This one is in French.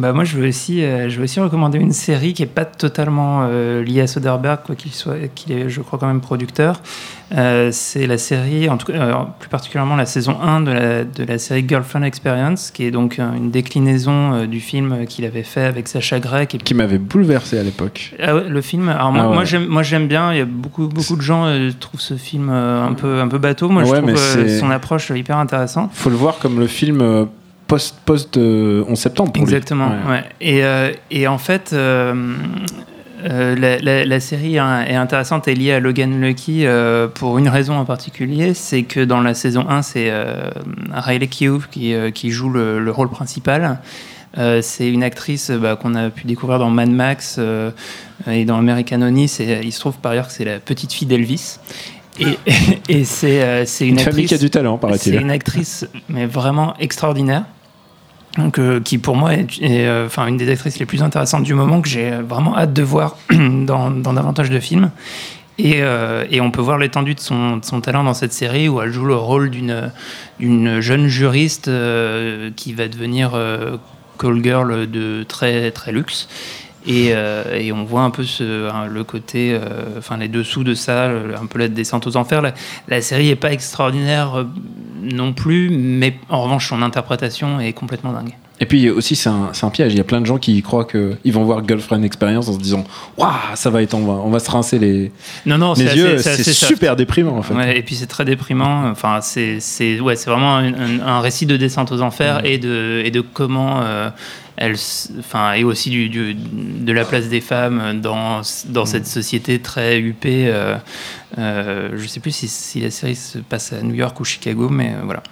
Bah moi je veux aussi, euh, je veux aussi recommander une série qui est pas totalement euh, liée à Soderbergh, quoi qu'il soit, qu'il est, je crois quand même producteur. Euh, c'est la série, en tout cas, plus particulièrement la saison 1 de la, de la série Girlfriend Experience, qui est donc une déclinaison du film qu'il avait fait avec Sacha Grey. Qui, Qui m'avait bouleversé à l'époque. Ah ouais, le film. Alors moi, Ah ouais. moi, j'aime, moi j'aime bien. Il y a beaucoup, beaucoup de gens trouvent ce film un peu, un peu bateau. Moi, je trouve son approche hyper intéressante. Faut le voir comme le film post post euh, 11 septembre. pour. Exactement. Ouais. Et, euh, et en fait, euh, euh, la, la- la série hein, est intéressante et liée à Logan Lucky euh, pour une raison en particulier, c'est que dans la saison 1, c'est euh, Riley Keough qui, euh, qui joue le, le rôle principal. Euh, c'est une actrice bah, qu'on a pu découvrir dans Mad Max euh, et dans American Honey. C'est- Il se trouve par ailleurs que c'est la petite fille d'Elvis. Et, et c'est euh, c'est une, Une famille qui a actrice- du talent, c'est paraît-il. une actrice, mais vraiment extraordinaire. Donc, euh, qui pour moi est, est, euh, une des actrices les plus intéressantes du moment, que j'ai euh, vraiment hâte de voir dans, davantage de films. Et, on peut voir l'étendue de son, talent dans cette série où elle joue le rôle d'une jeune juriste qui va devenir call girl de très, très luxe. Et, on voit un peu hein, le côté, enfin les dessous de ça, un peu la descente aux enfers. La, série est pas extraordinaire non plus, mais en revanche son interprétation est complètement dingue. Et puis aussi, c'est un, piège. Il y a plein de gens qui croient qu'ils vont voir Girlfriend Experience en se disant Waouh, ça va être, on va, on va se rincer les, Non, non, les c'est yeux. C'est super déprimant en fait. Ouais, et puis c'est très déprimant. Enfin, c'est c'est ouais, c'est vraiment un, un- un récit de descente aux enfers et de et de comment euh, elle, enfin, et aussi du, du- de la place des femmes dans dans cette société très huppée. Euh, euh, je sais plus si, si la série se passe à New York ou Chicago, mais euh, voilà.